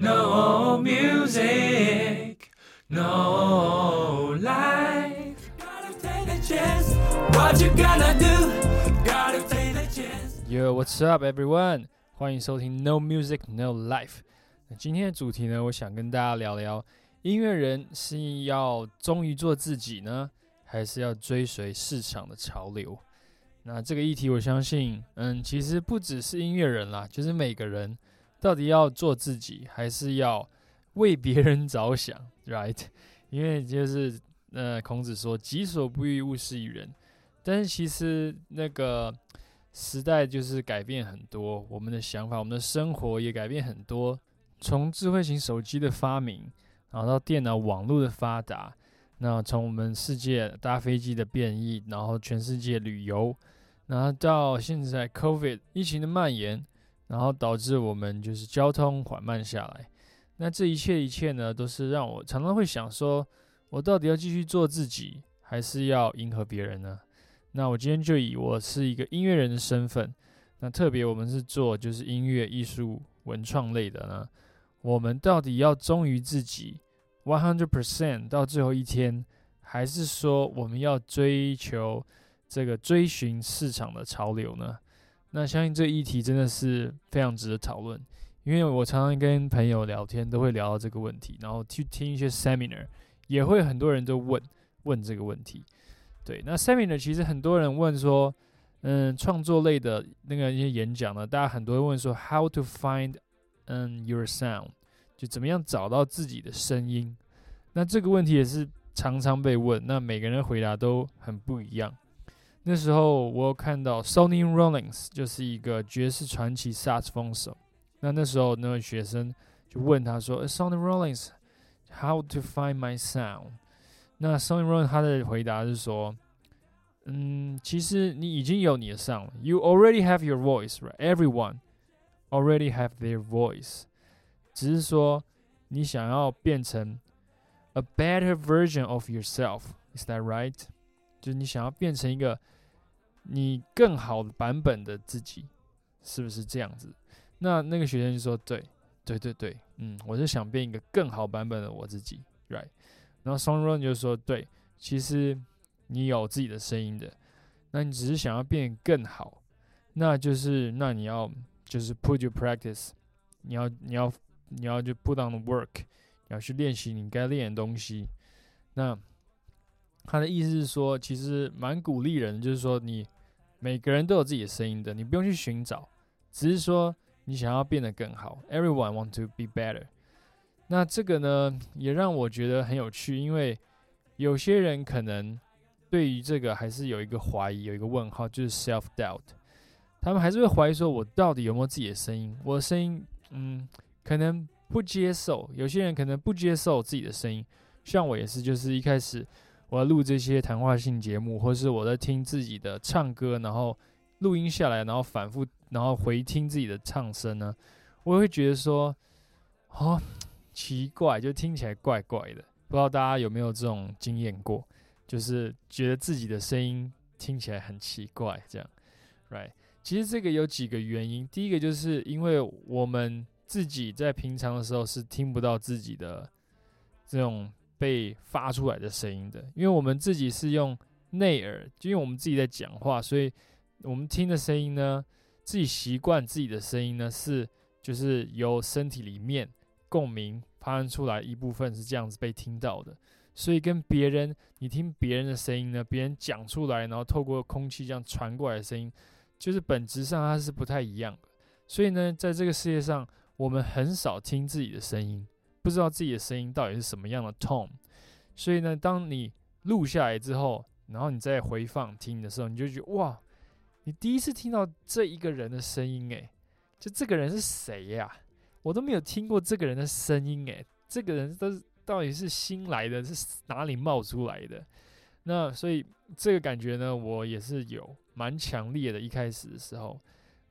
No music, no life. Gotta take a chance. What you gonna do? Gotta take a chance. Yo, what's up, everyone？欢迎收听 No Music No Life。那今天的主题呢，我想跟大家聊聊，音乐人是要忠于做自己呢，还是要追随市场的潮流？那这个议题，我相信，嗯，其实不只是音乐人啦，就是每个人到底要做自己，还是要为别人着想，right？因为就是，呃，孔子说“己所不欲，勿施于人”，但是其实那个时代就是改变很多，我们的想法，我们的生活也改变很多。从智慧型手机的发明，然后到电脑网络的发达，那从我们世界搭飞机的变异，然后全世界旅游，然后到现在 COVID 疫情的蔓延，然后导致我们就是交通缓慢下来。那这一切一切呢，都是让我常常会想说，我到底要继续做自己，还是要迎合别人呢？那我今天就以我是一个音乐人的身份，那特别我们是做就是音乐艺术文创类的呢，我们到底要忠于自己 one hundred percent 到最后一天，还是说我们要追求这个追寻市场的潮流呢？那相信这个议题真的是非常值得讨论，因为我常常跟朋友聊天都会聊到这个问题，然后去听一些 seminar，也会很多人都问问这个问题。对，那 seminar 其实很多人问说，嗯，创作类的那个一些演讲呢，大家很多人问说，how to find 嗯 your sound，就怎么样找到自己的声音。那这个问题也是常常被问，那每个人回答都很不一样。那时候我有看到 Sonny Rollins 就是一个爵士传奇萨克斯风手，那那时候那位学生就问他说，Sonny Rollins，how to find my sound？那 Sonny Rollins 他的回答是说，嗯，其实你已经有你的 sound，you already have your voice，right？Everyone already have their voice，只是说你想要变成 a better version of yourself，is that right？就是你想要变成一个 你更好版本的自己，是不是这样子？那那个学生就说，对，对对对，嗯，我是想变一个更好版本的我自己，right？然后 Song Run 就说：“对，其实你有自己的声音的，那你只是想要变更好，那就是那你要就是 put your practice，你要你要你要就 put on the work，你要去练习你该练的东西。那他的意思是说，其实蛮鼓励人，就是说你每个人都有自己的声音的，你不用去寻找，只是说你想要变得更好。Everyone want to be better。”那这个呢，也让我觉得很有趣，因为有些人可能对于这个还是有一个怀疑，有一个问号，就是 self doubt，他们还是会怀疑说，我到底有没有自己的声音？我的声音，嗯，可能不接受。有些人可能不接受自己的声音，像我也是，就是一开始我要录这些谈话性节目，或是我在听自己的唱歌，然后录音下来，然后反复，然后回听自己的唱声呢，我也会觉得说，哦。奇怪，就听起来怪怪的，不知道大家有没有这种经验过？就是觉得自己的声音听起来很奇怪，这样，right？其实这个有几个原因，第一个就是因为我们自己在平常的时候是听不到自己的这种被发出来的声音的，因为我们自己是用内耳，就因为我们自己在讲话，所以我们听的声音呢，自己习惯自己的声音呢是就是由身体里面共鸣。发生出来一部分是这样子被听到的，所以跟别人你听别人的声音呢，别人讲出来，然后透过空气这样传过来的声音，就是本质上它是不太一样的。所以呢，在这个世界上，我们很少听自己的声音，不知道自己的声音到底是什么样的 tone。所以呢，当你录下来之后，然后你再回放听的时候，你就觉得哇，你第一次听到这一个人的声音，诶，就这个人是谁呀？我都没有听过这个人的声音，诶，这个人都是到底是新来的，是哪里冒出来的？那所以这个感觉呢，我也是有蛮强烈的。一开始的时候，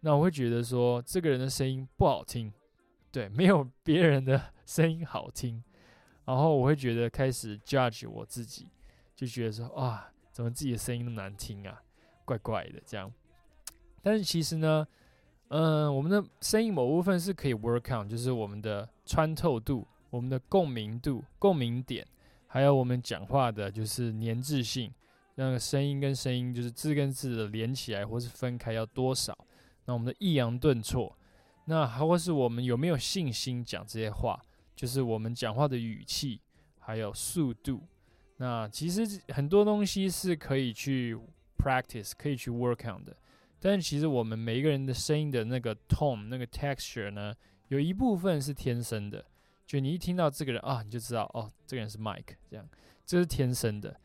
那我会觉得说，这个人的声音不好听，对，没有别人的声音好听。然后我会觉得开始 judge 我自己，就觉得说，啊，怎么自己的声音那么难听啊，怪怪的这样。但是其实呢，嗯，我们的声音某部分是可以 work on，就是我们的穿透度、我们的共鸣度、共鸣点，还有我们讲话的就是粘滞性，那个声音跟声音就是字跟字的连起来或是分开要多少。那我们的抑扬顿挫，那还或是我们有没有信心讲这些话，就是我们讲话的语气还有速度。那其实很多东西是可以去 practice，可以去 work on 的。但是其实我们每一个人的声音的那个 tone、那个 texture 呢，有一部分是天生的。就你一听到这个人啊，你就知道哦，这个人是 Mike，这样，这是天生的。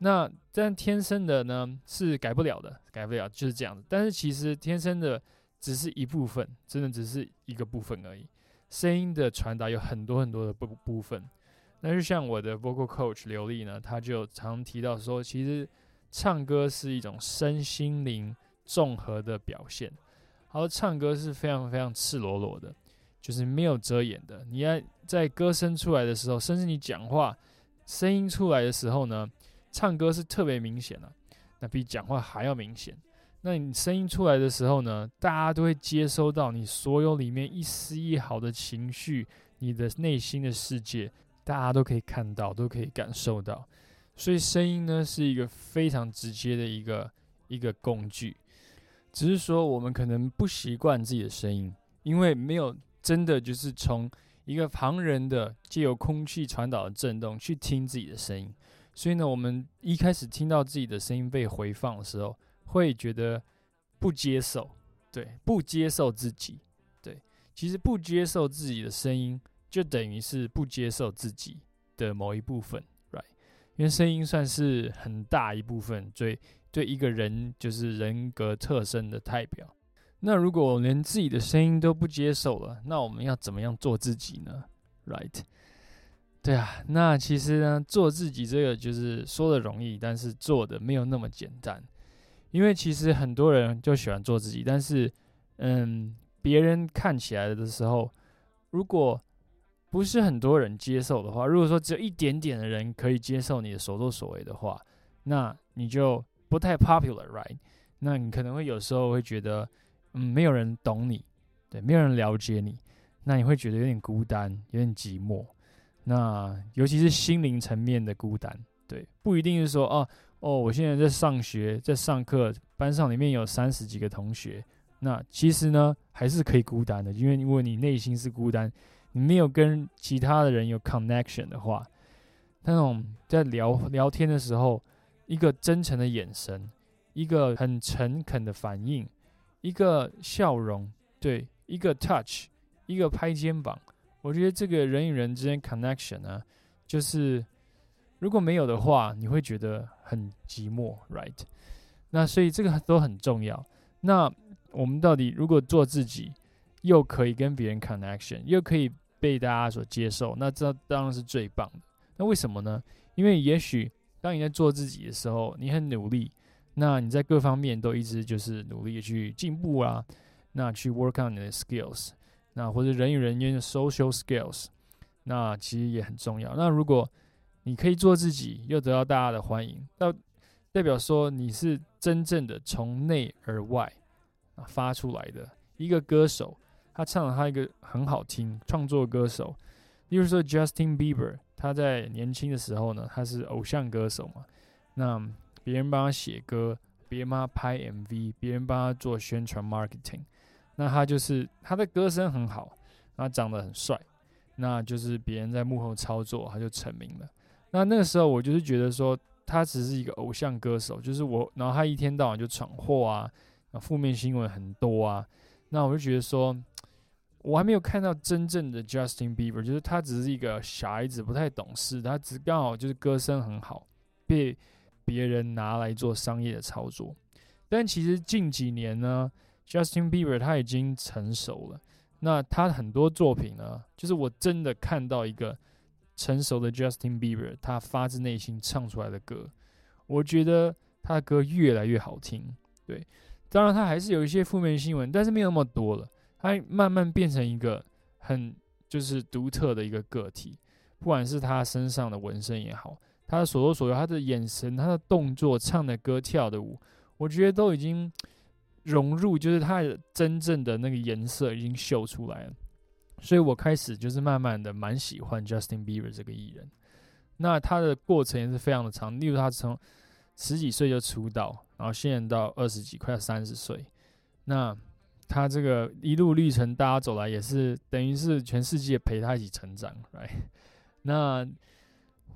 那但天生的呢是改不了的，改不了就是这样子。但是其实天生的只是一部分，真的只是一个部分而已。声音的传达有很多很多的部部分。那就像我的 vocal coach 刘丽呢，他就常提到说，其实唱歌是一种身心灵综合的表现。好，唱歌是非常非常赤裸裸的，就是没有遮掩的。你要在歌声出来的时候，甚至你讲话声音出来的时候呢，唱歌是特别明显的，那比讲话还要明显。那你声音出来的时候呢，大家都会接收到你所有里面一丝一毫的情绪，你的内心的世界。大家都可以看到，都可以感受到，所以声音呢是一个非常直接的一个一个工具。只是说我们可能不习惯自己的声音，因为没有真的就是从一个旁人的借由空气传导的震动去听自己的声音，所以呢，我们一开始听到自己的声音被回放的时候，会觉得不接受，对，不接受自己，对，其实不接受自己的声音。就等于是不接受自己的某一部分，right？因为声音算是很大一部分，对对一个人就是人格特征的代表。那如果连自己的声音都不接受了，那我们要怎么样做自己呢？right？对啊，那其实呢，做自己这个就是说的容易，但是做的没有那么简单。因为其实很多人就喜欢做自己，但是嗯，别人看起来的时候，如果不是很多人接受的话，如果说只有一点点的人可以接受你的所作所为的话，那你就不太 popular，right？那你可能会有时候会觉得，嗯，没有人懂你，对，没有人了解你，那你会觉得有点孤单，有点寂寞。那尤其是心灵层面的孤单，对，不一定是说，哦哦，我现在在上学，在上课，班上里面有三十几个同学，那其实呢，还是可以孤单的，因为如果你内心是孤单。你没有跟其他的人有 connection 的话，那种在聊聊天的时候，一个真诚的眼神，一个很诚恳的反应，一个笑容，对，一个 touch，一个拍肩膀，我觉得这个人与人之间 connection 呢，就是如果没有的话，你会觉得很寂寞，right？那所以这个都很重要。那我们到底如果做自己？又可以跟别人 connection，又可以被大家所接受，那这当然是最棒的。那为什么呢？因为也许当你在做自己的时候，你很努力，那你在各方面都一直就是努力去进步啊，那去 work on 你的 skills，那或者人与人之间的 social skills，那其实也很重要。那如果你可以做自己，又得到大家的欢迎，那代表说你是真正的从内而外啊发出来的一个歌手。他唱了他一个很好听创作歌手，例如说 Justin Bieber，他在年轻的时候呢，他是偶像歌手嘛，那别人帮他写歌，别人帮他拍 MV，别人帮他做宣传 marketing，那他就是他的歌声很好，他长得很帅，那就是别人在幕后操作，他就成名了。那那个时候我就是觉得说，他只是一个偶像歌手，就是我，然后他一天到晚就闯祸啊，负面新闻很多啊，那我就觉得说。我还没有看到真正的 Justin Bieber，就是他只是一个小孩子，不太懂事。他只刚好就是歌声很好，被别人拿来做商业的操作。但其实近几年呢，Justin Bieber 他已经成熟了。那他很多作品呢，就是我真的看到一个成熟的 Justin Bieber，他发自内心唱出来的歌，我觉得他的歌越来越好听。对，当然他还是有一些负面新闻，但是没有那么多了。他慢慢变成一个很就是独特的一个个体，不管是他身上的纹身也好，他的所作所为，他的眼神，他的动作，唱的歌，跳的舞，我觉得都已经融入，就是他的真正的那个颜色已经秀出来了。所以我开始就是慢慢的蛮喜欢 Justin Bieber 这个艺人。那他的过程也是非常的长，例如他从十几岁就出道，然后现在到二十几，快要三十岁。那他这个一路历程，大家走来也是等于是全世界陪他一起成长，right？那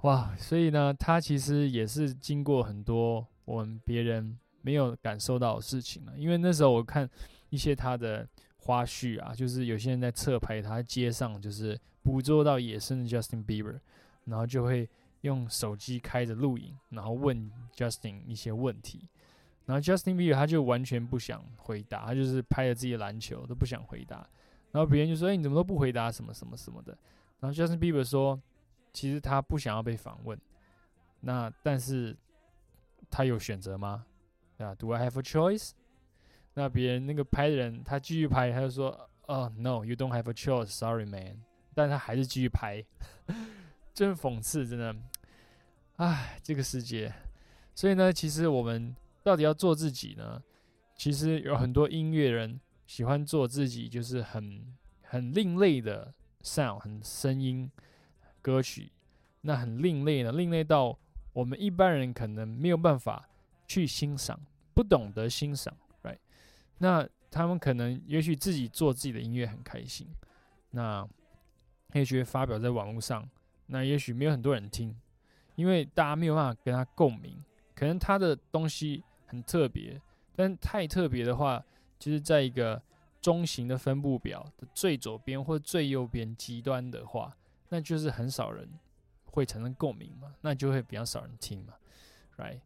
哇，所以呢，他其实也是经过很多我们别人没有感受到的事情了。因为那时候我看一些他的花絮啊，就是有些人在侧拍他街上，就是捕捉到野生的 Justin Bieber，然后就会用手机开着录影，然后问 Justin 一些问题，然后 Justin Bieber 他就完全不想回答，他就是拍着自己的篮球都不想回答，然后别人就说：“哎，你怎么都不回答什么什么什么的？”然后 Justin Bieber 说。其实他不想要被访问，那但是他有选择吗？啊，Do I have a choice？那别人那个拍的人他继续拍，他就说：“哦，No，you don't have a choice，sorry man。”但他还是继续拍，真讽刺，真的。唉，这个世界。所以呢，其实我们到底要做自己呢？其实有很多音乐人喜欢做自己，就是很很另类的 sound，很声音。歌曲那很另类的，另类到我们一般人可能没有办法去欣赏，不懂得欣赏那他们可能也许自己做自己的音乐很开心，那也许发表在网络上，那也许没有很多人听，因为大家没有办法跟他共鸣，可能他的东西很特别，但太特别的话，就是在一个中型的分布表的最左边或最右边极端的话。那就是很少人会产生共鸣嘛，那就会比较少人听嘛，right？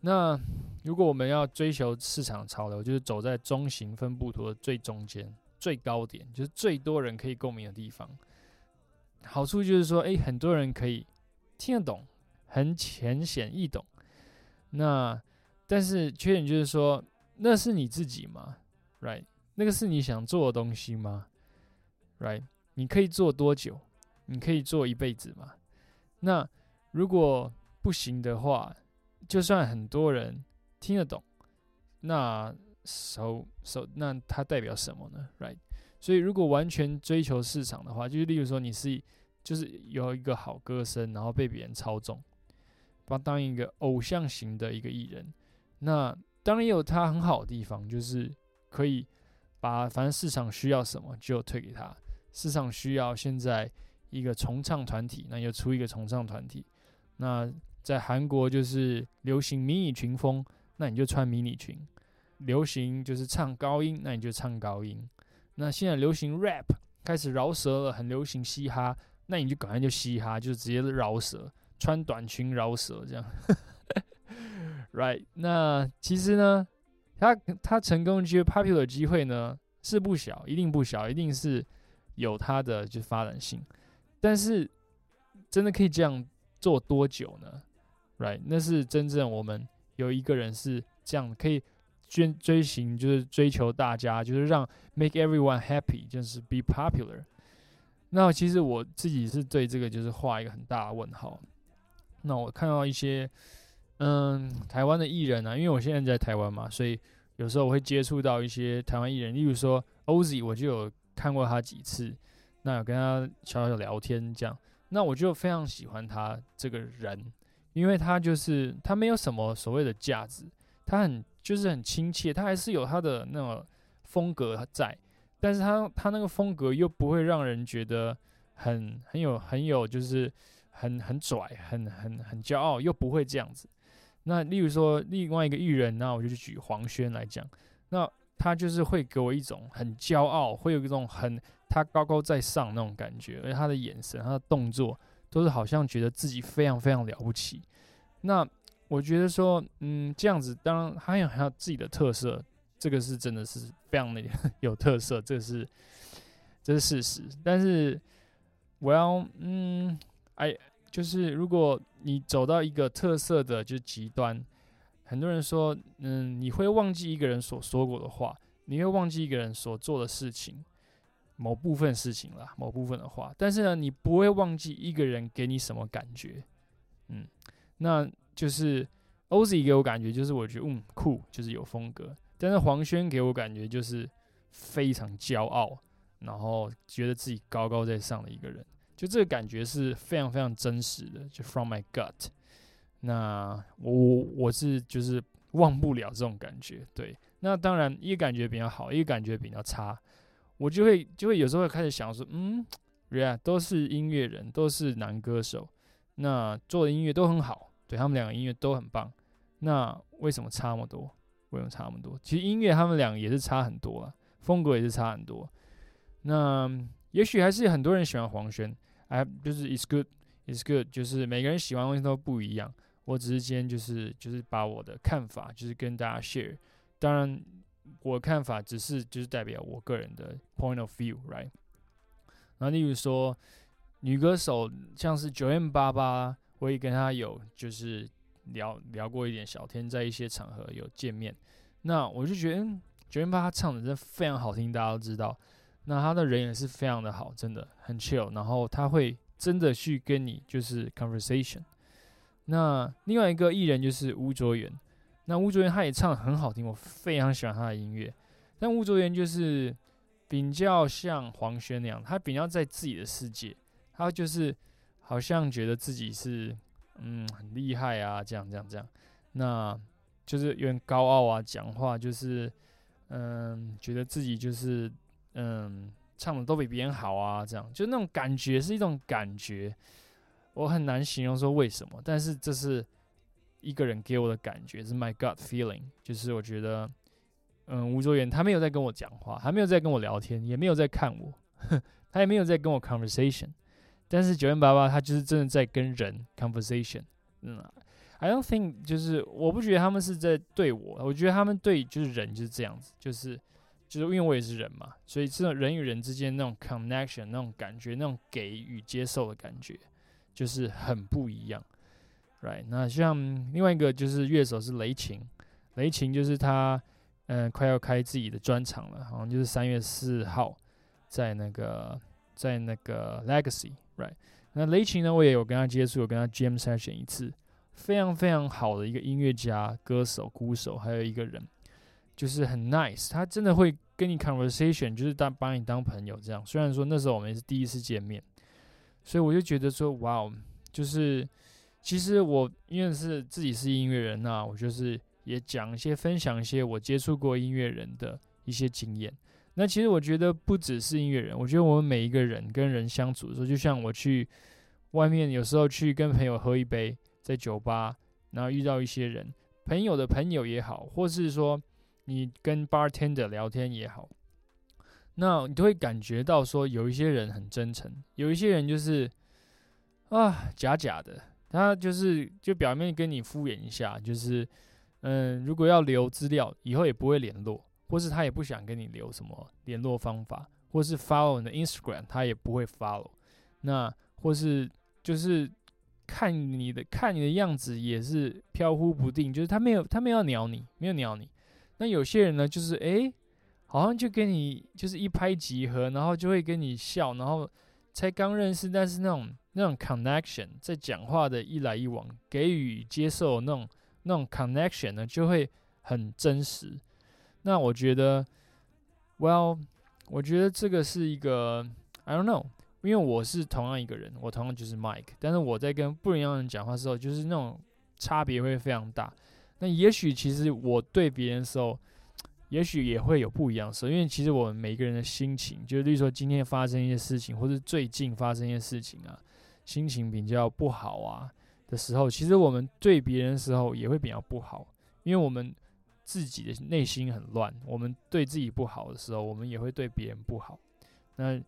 那如果我们要追求市场潮流，就是走在中型分布图的最中间、最高点，就是最多人可以共鸣的地方。好处就是说，诶，很多人可以听得懂，很浅显易懂。那但是缺点就是说，那是你自己吗？right？那个是你想做的东西吗？right？你可以做多久？你可以做一辈子吗？那如果不行的话，就算很多人听得懂，那首首那它代表什么呢？Right？所以如果完全追求市场的话，就是例如说你是就是有一个好歌声，然后被别人操纵，把当一个偶像型的一个艺人，那当然也有他很好的地方，就是可以把反正市场需要什么就推给他，市场需要现在。一个重唱团体，那就出一个重唱团体。那在韩国就是流行迷你裙风，那你就穿迷你裙。流行就是唱高音，那你就唱高音。那现在流行 rap，开始饶舌了，很流行嘻哈，那你就赶快就嘻哈，就直接饶舌，穿短裙饶舌这样。Right？那其实呢，他他成功接 popular 机会呢是不小，一定不小，一定是有他的就发展性。但是，真的可以这样做多久呢？Right？那是真正我们有一个人是这样可以追追寻，就是追求大家，就是让 make everyone happy，就是 be popular。那其实我自己是对这个就是画一个很大的问号。那我看到一些嗯台湾的艺人啊，因为我现在在台湾嘛，所以有时候我会接触到一些台湾艺人，例如说 Oz，我就有看过他几次。那有跟他小小聊天，这样，那我就非常喜欢他这个人，因为他就是他没有什么所谓的价值，他很就是很亲切，他还是有他的那种风格在，但是他他那个风格又不会让人觉得很很有很有就是很很拽，很很很骄傲，又不会这样子。那例如说另外一个艺人，那我就举黄轩来讲，那他就是会给我一种很骄傲，会有一种很。他高高在上那种感觉，而他的眼神、他的动作都是好像觉得自己非常非常了不起。那我觉得说，嗯，这样子当然他有还有自己的特色，这个是真的是非常的 有特色，这是这是事实。但是我要，嗯，哎，就是如果你走到一个特色的就极端，很多人说，嗯，你会忘记一个人所说过的话，你会忘记一个人所做的事情。某部分事情啦，某部分的话，但是呢，你不会忘记一个人给你什么感觉，嗯，那就是 Oz 给我感觉就是我觉得嗯酷，就是有风格。但是黄轩给我感觉就是非常骄傲，然后觉得自己高高在上的一个人，就这个感觉是非常非常真实的，就 from my gut。那我我是就是忘不了这种感觉，对。那当然一个感觉比较好，一个感觉比较差，我就会就会有时候会开始想说，嗯，yeah，都是音乐人，都是男歌手，那做的音乐都很好，对他们两个音乐都很棒，那为什么差那么多？为什么差那么多？其实音乐他们两个也是差很多啊，风格也是差很多。那也许还是很多人喜欢黄轩，哎，就是 it's good，it's good，就是每个人喜欢的东西都不一样。我只是今天就是就是把我的看法就是跟大家 share，当然我的看法只是就是代表我个人的 point of view，right？然后例如说女歌手像是九 M 八八，我也跟她有就是聊聊过一点小天，在一些场合有见面，那我就觉得九 M 八八唱的真的非常好听，大家都知道。那他的人也是非常的好，真的很 chill，然后他会真的去跟你就是 conversation。那另外一个艺人就是吴卓源，那吴卓源他也唱的很好听，我非常喜欢他的音乐。但吴卓源就是比较像黄轩那样，他比较在自己的世界，他就是好像觉得自己是嗯很厉害啊，这样这样这样，那就是有点高傲啊，讲话就是嗯觉得自己就是嗯唱的都比别人好啊，这样就那种感觉是一种感觉。我很难形容说为什么，但是这是一个人给我的感觉，是 my gut feeling，就是我觉得，嗯，吴卓源他没有在跟我讲话，还没有在跟我聊天，也没有在看我，他也没有在跟我 conversation，但是九零八八他就是真的在跟人 conversation，嗯，I don't think 就是我不觉得他们是在对我，我觉得他们对就是人就是这样子，就是就是因为我也是人嘛，所以这种人与人之间那种 connection 那种感觉，那种给予接受的感觉。就是很不一样，right？那像另外一个就是乐手是雷琴，雷琴就是他，嗯，快要开自己的专场了，好像就是三月四号，在那个在那个 Legacy，right？那雷琴呢，我也有跟他接触，有跟他 jam session 一次，非常非常好的一个音乐家、歌手、鼓手，还有一个人，就是很 nice，他真的会跟你 conversation，就是当把你当朋友这样。虽然说那时候我们也是第一次见面。所以我就觉得说，哇哦，就是其实我因为是自己是音乐人呐，我就是也讲一些分享一些我接触过音乐人的一些经验。那其实我觉得不只是音乐人，我觉得我们每一个人跟人相处的时候，就像我去外面有时候去跟朋友喝一杯，在酒吧，然后遇到一些人，朋友的朋友也好，或是说你跟 bartender 聊天也好。那你都会感觉到说，有一些人很真诚，有一些人就是啊假假的，他就是就表面跟你敷衍一下，就是嗯，如果要留资料，以后也不会联络，或是他也不想跟你留什么联络方法，或是 follow 你的 Instagram，他也不会 follow。那或是就是看你的看你的样子也是飘忽不定，就是他没有他没有鸟你，没有鸟你。那有些人呢，就是诶。好像就跟你就是一拍即合，然后就会跟你笑，然后才刚认识，但是那种那种 connection 在讲话的一来一往，给予接受那种那种 connection 呢，就会很真实。那我觉得，Well，我觉得这个是一个 I don't know，因为我是同样一个人，我同样就是 Mike，但是我在跟不一样的人讲话的时候，就是那种差别会非常大。那也许其实我对别人的时候。也许也会有不一样的时候，因为其实我们每个人的心情，就是例如说今天发生一些事情，或者最近发生一些事情啊，心情比较不好啊的时候，其实我们对别人的时候也会比较不好，因为我们自己的内心很乱，我们对自己不好的时候，我们也会对别人不好。那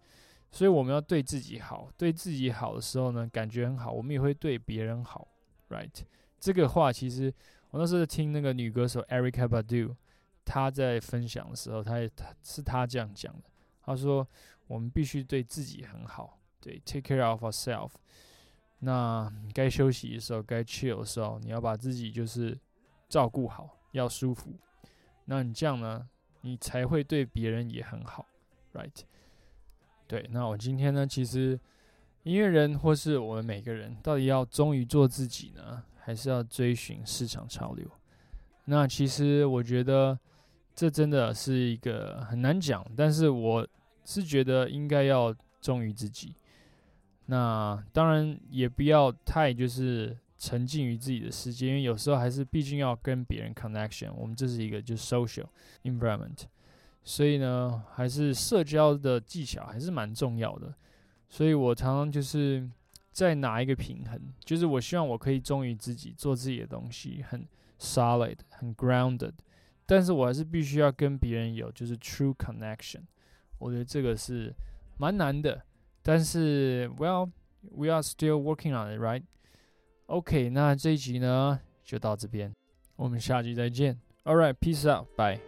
所以我们要对自己好，对自己好的时候呢，感觉很好，我们也会对别人好，right？这个话其实我那时候听那个女歌手 Erica Badu。她在分享的时候，她也他是她这样讲的。她说：“我们必须对自己很好，对，take care of ourselves。那该休息的时候，该 chill 的时候，你要把自己就是照顾好，要舒服。那你这样呢，你才会对别人也很好，right？对。那我今天呢，其实音乐人或是我们每个人，到底要忠于做自己呢，还是要追寻市场潮流？那其实我觉得。这真的是一个很难讲，但是我是觉得应该要忠于自己。那当然也不要太就是沉浸于自己的世界，因为有时候还是毕竟要跟别人 connection。我们这是一个就是 social environment，所以呢，还是社交的技巧还是蛮重要的。所以我常常就是在拿一个平衡，就是我希望我可以忠于自己，做自己的东西，很 solid，很 grounded，但是我还是必须要跟别人有就是 true connection。我觉得这个是蛮难的。但是，Well, we are still working on it, right? OK，那这一集呢就到这边，我们下集再见。All right, peace out, bye.